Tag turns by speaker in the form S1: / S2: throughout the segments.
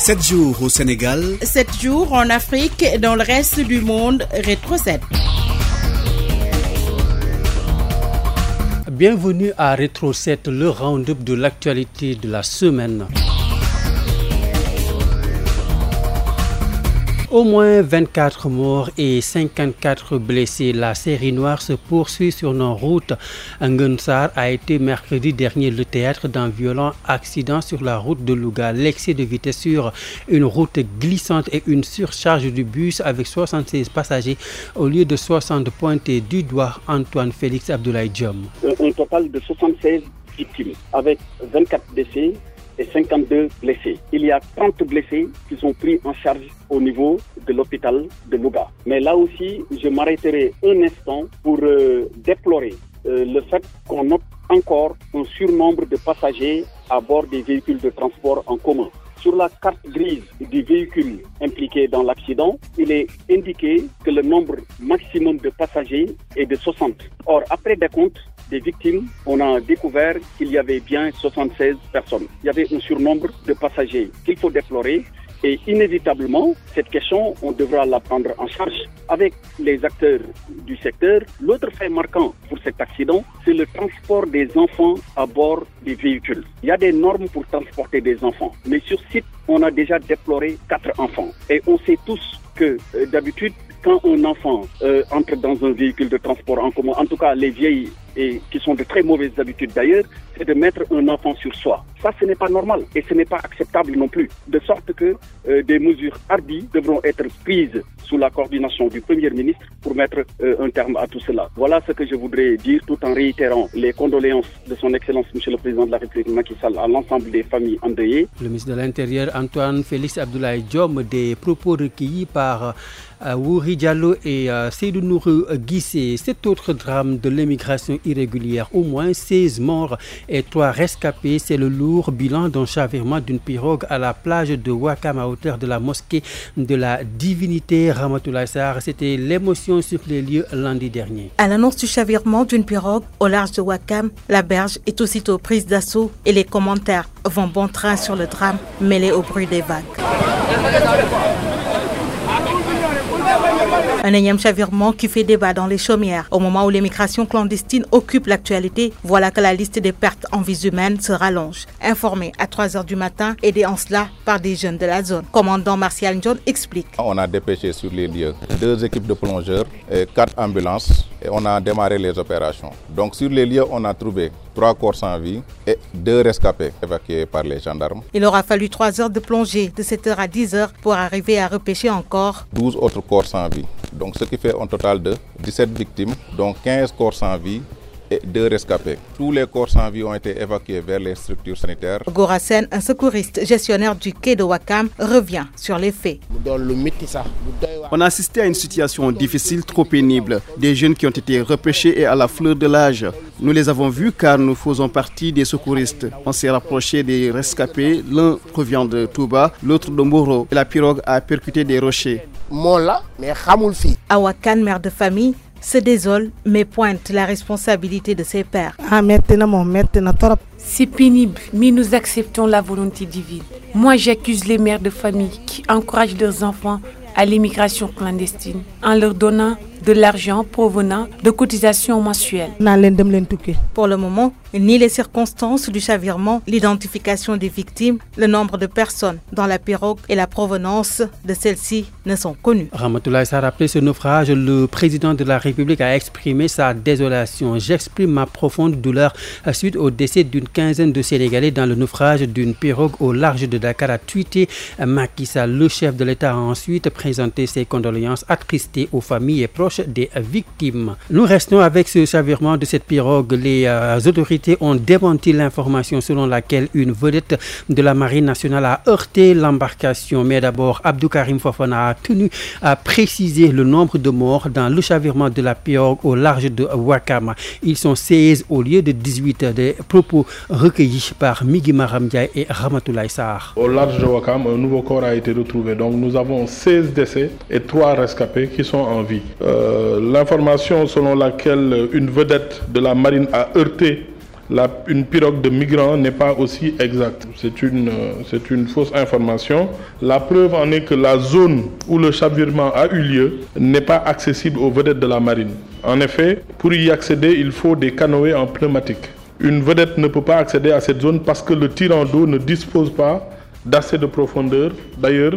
S1: 7 jours au Sénégal.
S2: 7 jours en Afrique et dans le reste du monde. Rétro 7.
S3: Bienvenue à Rétro 7, le round-up de l'actualité de la semaine. Au moins 24 morts et 54 blessés. La série noire se poursuit sur nos routes. Ngunsar a été mercredi dernier le théâtre d'un violent accident sur la route de Louga. L'excès de vitesse sur une route glissante et une surcharge du bus avec 76 passagers au lieu de 60 pointés du doigt Antoine Félix Abdoulaye Diom.
S4: Un total de 76 victimes avec 24 décès et 52 blessés. Il y a 30 blessés qui sont pris en charge au niveau de l'hôpital de Louga. Mais là aussi, je m'arrêterai un instant pour euh, déplorer euh, le fait qu'on note encore un surnombre de passagers à bord des véhicules de transport en commun. Sur la carte grise du véhicule impliqué dans l'accident, il est indiqué que le nombre maximum de passagers est de 60. Or, après décompte des victimes, on a découvert qu'il y avait bien 76 personnes. Il y avait un surnombre de passagers qu'il faut déplorer et inévitablement, cette question, on devra la prendre en charge avec les acteurs du secteur. L'autre fait marquant pour cet accident, c'est le transport des enfants à bord des véhicules. Il y a des normes pour transporter des enfants, mais sur site, on a déjà déploré quatre enfants. Et on sait tous que euh, d'habitude, quand un enfant euh, entre dans un véhicule de transport en commun, en tout cas les vieilles et qui sont de très mauvaises habitudes d'ailleurs, c'est de mettre un enfant sur soi. Ça, ce n'est pas normal et ce n'est pas acceptable non plus. De sorte que euh, des mesures hardies devront être prises sous la coordination du Premier ministre pour mettre euh, un terme à tout cela. Voilà ce que je voudrais dire tout en réitérant les condoléances de son Excellence Monsieur le Président de la République Macky Sall à l'ensemble des familles endeuillées.
S3: Le ministre de l'Intérieur Antoine Félix Abdoulaye Diom des propos recueillis par euh, Wouri Diallo et euh, Seydou Nourou Guissé. Cet autre drame de l'immigration au moins 16 morts et 3 rescapés, c'est le lourd bilan d'un chavirement d'une pirogue à la plage de Wakam à hauteur de la mosquée de la divinité Ramatoulaye. C'était l'émotion sur les lieux lundi dernier.
S5: À l'annonce du chavirement d'une pirogue au large de Wakam, la berge est aussitôt prise d'assaut et les commentaires vont bon train sur le drame mêlé au bruit des vagues. Un énième chavirement qui fait débat dans les chaumières. Au moment où l'émigration clandestine occupe l'actualité, voilà que la liste des pertes en vies humaines se rallonge. Informé à 3 h du matin, aidé en cela par des jeunes de la zone. Commandant Martial John explique.
S6: On a dépêché sur les lieux deux équipes de plongeurs et quatre ambulances et on a démarré les opérations. Donc sur les lieux, on a trouvé trois corps sans vie et deux rescapés évacués par les gendarmes.
S5: Il aura fallu 3 heures de plongée de 7h à 10h pour arriver à repêcher encore
S6: 12 autres corps sans vie. Donc ce qui fait un total de 17 victimes, dont 15 corps sans vie et deux rescapés. Tous les corps sans vie ont été évacués vers les structures sanitaires.
S5: Gorasen, un secouriste gestionnaire du quai de Wakam, revient sur les faits.
S7: On a assisté à une situation difficile, trop pénible. Des jeunes qui ont été repêchés et à la fleur de l'âge. Nous les avons vus car nous faisons partie des secouristes. On s'est rapproché des rescapés. L'un provient de Touba, l'autre de Moro. Et la pirogue a percuté des rochers.
S5: Awakan, mère de famille, se désole mais pointe la responsabilité de ses pères.
S8: C'est pénible, mais nous acceptons la volonté divine. Moi, j'accuse les mères de famille qui encouragent leurs enfants à l'immigration clandestine en leur donnant de l'argent provenant de cotisations mensuelles.
S5: Pour le moment, ni les circonstances du chavirement, l'identification des victimes, le nombre de personnes dans la pirogue et la provenance de celles-ci ne sont connus.
S3: Ramatoulaye s'est rappelé ce naufrage. Le président de la République a exprimé sa désolation. J'exprime ma profonde douleur suite au décès d'une quinzaine de Sénégalais dans le naufrage d'une pirogue au large de Dakar, a tweeté Macky Sall. Le chef de l'État a ensuite présenté ses condoléances attristées aux familles et proches des victimes. Nous restons avec ce chavirement de cette pirogue. Les euh, autorités ont démenti l'information selon laquelle une vedette de la Marine nationale a heurté l'embarcation. Mais d'abord, Abdou Karim Fofana a tenu à préciser le nombre de morts dans le chavirement de la pirogue au large de Wakama. Ils sont 16 au lieu de 18 des propos recueillis par Migi Maramdiaye et Ramatoulaye Sarr.
S9: Au large de Wakam, un nouveau corps a été retrouvé. Donc nous avons 16 décès et 3 rescapés qui sont en vie. Euh, L'information selon laquelle une vedette de la marine a heurté une pirogue de migrants n'est pas aussi exacte. C'est une, c'est une fausse information. La preuve en est que la zone où le chavirement a eu lieu n'est pas accessible aux vedettes de la marine. En effet, pour y accéder, il faut des canoës en pneumatique. Une vedette ne peut pas accéder à cette zone parce que le tirant d'eau ne dispose pas d'assez de profondeur. D'ailleurs,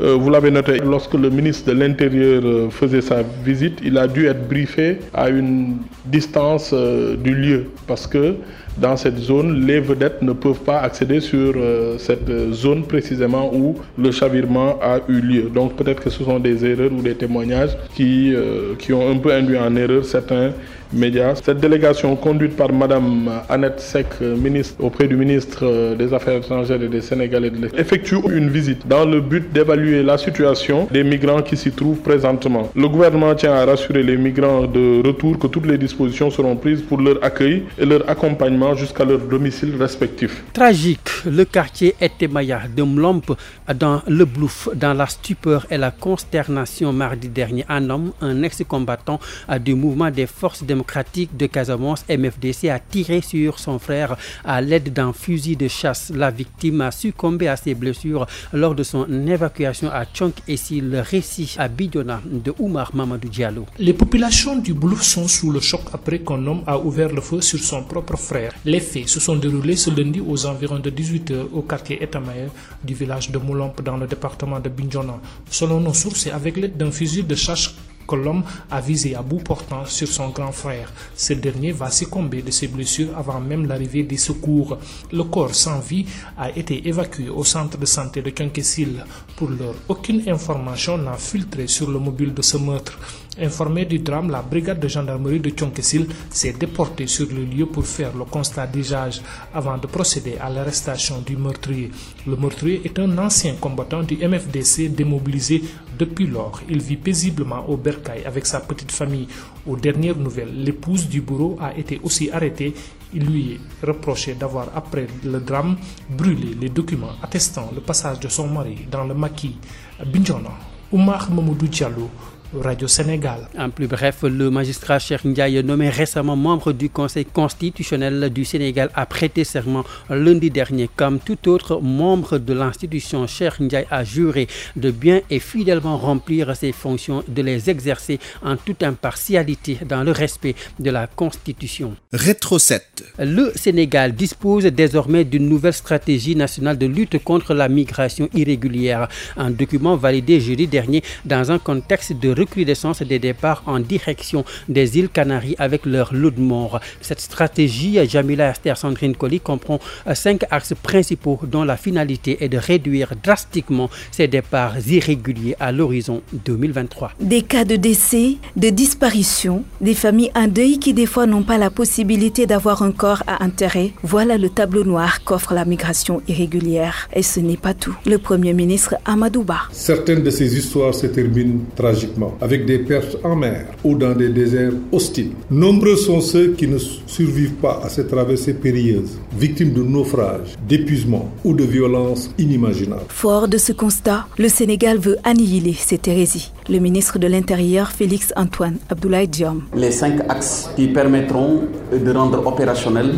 S9: euh, vous l'avez noté, lorsque le ministre de l'Intérieur euh, faisait sa visite, il a dû être briefé à une distance euh, du lieu parce que dans cette zone, les vedettes ne peuvent pas accéder sur cette zone précisément où le chavirement a eu lieu. Donc peut-être que ce sont des erreurs ou des témoignages qui, qui ont un peu induit en erreur certains médias. Cette délégation conduite par Madame Annette Sek, ministre auprès du ministre des Affaires étrangères et des Sénégalais, effectue une visite dans le but d'évaluer la situation des migrants qui s'y trouvent présentement. Le gouvernement tient à rassurer les migrants de retour que toutes les dispositions seront prises pour leur accueil et leur accompagnement jusqu'à leur domicile respectif.
S3: Tragique, le quartier Etemaya de Mlomp dans le Blouf, dans la stupeur et la consternation mardi dernier. Un homme, un ex-combattant du mouvement des forces de démocratique de Casamance, MFDC, a tiré sur son frère à l'aide d'un fusil de chasse. La victime a succombé à ses blessures lors de son évacuation à Tchonk et si le récit à Bidona de Oumar Mamadou Diallo.
S1: Les populations du Boulouf sont sous le choc après qu'un homme a ouvert le feu sur son propre frère. Les faits se sont déroulés ce lundi aux environs de 18h au quartier Etamaye du village de Moulamp dans le département de Bidjona. Selon nos sources, avec l'aide d'un fusil de chasse que l'homme a visé à bout portant sur son grand frère. Ce dernier va succomber de ses blessures avant même l'arrivée des secours. Le corps sans vie a été évacué au centre de santé de Kyonkessil. Pour l'heure, aucune information n'a filtré sur le mobile de ce meurtre. Informé du drame, la brigade de gendarmerie de Tchonkessil s'est déportée sur le lieu pour faire le constat d'usage avant de procéder à l'arrestation du meurtrier. Le meurtrier est un ancien combattant du MFDC démobilisé depuis lors. Il vit paisiblement au Bercail avec sa petite famille. Aux dernières nouvelles, l'épouse du bourreau a été aussi arrêtée. Il lui est reproché d'avoir, après le drame, brûlé les documents attestant le passage de son mari dans le maquis. Binjona, Oumar Mamoudou Diallo, Radio Sénégal.
S3: En plus bref, le magistrat Cheikh Ndiaye, nommé récemment membre du Conseil constitutionnel du Sénégal, a prêté serment lundi dernier. Comme tout autre membre de l'institution, Cheikh Ndiaye a juré de bien et fidèlement remplir ses fonctions, de les exercer en toute impartialité dans le respect de la Constitution.
S10: Rétro 7.
S3: Le Sénégal dispose désormais d'une nouvelle stratégie nationale de lutte contre la migration irrégulière. Un document validé jeudi dernier dans un contexte de recrudescence des départs en direction des îles Canaries avec leur lot de morts. Cette stratégie, Jamila Esther Sandrine Colli, comprend cinq axes principaux dont la finalité est de réduire drastiquement ces départs irréguliers à l'horizon 2023.
S11: Des cas de décès, de disparition, des familles en deuil qui des fois n'ont pas la possibilité d'avoir un corps à enterrer. Voilà le tableau noir qu'offre la migration irrégulière. Et ce n'est pas tout. Le Premier ministre Amadouba.
S12: Certaines de ces histoires se terminent tragiquement avec des pertes en mer ou dans des déserts hostiles. Nombreux sont ceux qui ne survivent pas à ces traversées périlleuses, victimes de naufrages, d'épuisement ou de violences inimaginables.
S11: Fort de ce constat, le Sénégal veut annihiler cette hérésie. Le ministre de l'Intérieur, Félix Antoine Abdoulaye Diom.
S13: Les cinq axes qui permettront de rendre opérationnel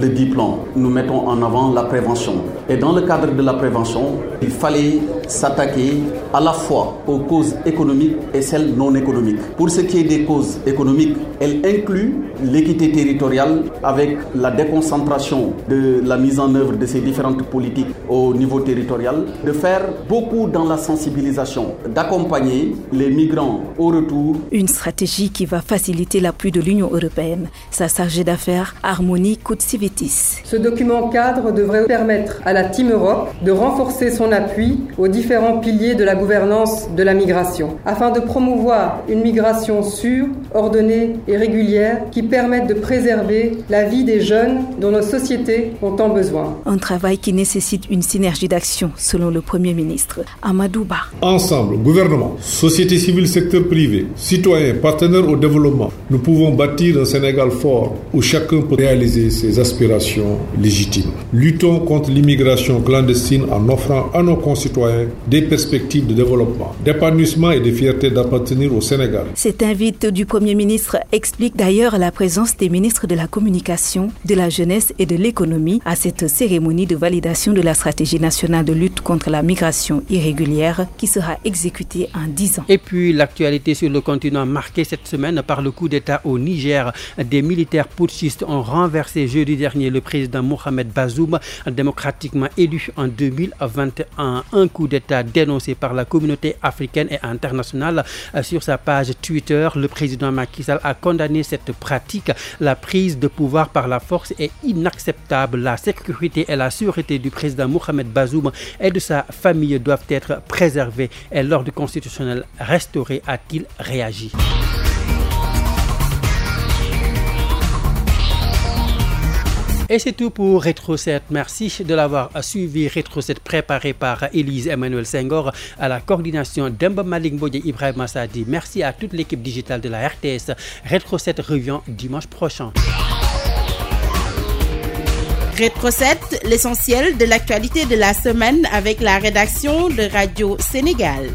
S13: le diplôme, nous mettons en avant la prévention. Et dans le cadre de la prévention, il fallait s'attaquer à la fois aux causes économiques et celles non économiques. Pour ce qui est des causes économiques, elle inclut l'équité territoriale avec la déconcentration de la mise en œuvre de ces différentes politiques au niveau territorial, de faire beaucoup dans la sensibilisation, d'accompagner les migrants au retour.
S11: Une stratégie qui va faciliter l'appui de l'Union européenne. Sa chargée d'affaires, Harmonie Koutsivitis.
S14: Ce document cadre devrait permettre à la Team Europe de renforcer son appui aux différents piliers de la gouvernance de la migration, afin de promouvoir une migration sûre, ordonnée et régulière qui permette de préserver la vie des jeunes dont nos sociétés ont tant besoin.
S11: Un travail qui nécessite une synergie d'action, selon le Premier ministre Amadouba.
S12: Ensemble, gouvernement, société société civile, secteur privé, citoyens, partenaires au développement, nous pouvons bâtir un Sénégal fort où chacun peut réaliser ses aspirations légitimes. Luttons contre l'immigration clandestine en offrant à nos concitoyens des perspectives de développement, d'épanouissement et de fierté d'appartenir au Sénégal.
S11: Cet invite du Premier ministre explique d'ailleurs la présence des ministres de la Communication, de la Jeunesse et de l'Économie à cette cérémonie de validation de la stratégie nationale de lutte contre la migration irrégulière qui sera exécutée en 10 ans.
S3: Et puis l'actualité sur le continent marquée cette semaine par le coup d'État au Niger. Des militaires putschistes ont renversé jeudi dernier le président Mohamed Bazoum, démocratiquement élu en 2021. Un coup d'État dénoncé par la communauté africaine et internationale. Sur sa page Twitter, le président Macky Sall a condamné cette pratique. La prise de pouvoir par la force est inacceptable. La sécurité et la sûreté du président Mohamed Bazoum et de sa famille doivent être préservées et l'ordre constitutionnel restauré, a-t-il réagi? Et c'est tout pour Retro 7. Merci de l'avoir suivi. Retro 7 préparé par Élise Emmanuel Senghor à la coordination d'Emba Malik Bodje Ibrahim Massadi. Merci à toute l'équipe digitale de la RTS. Retro 7 revient dimanche prochain.
S2: Rétro 7, l'essentiel de l'actualité de la semaine avec la rédaction de Radio Sénégal.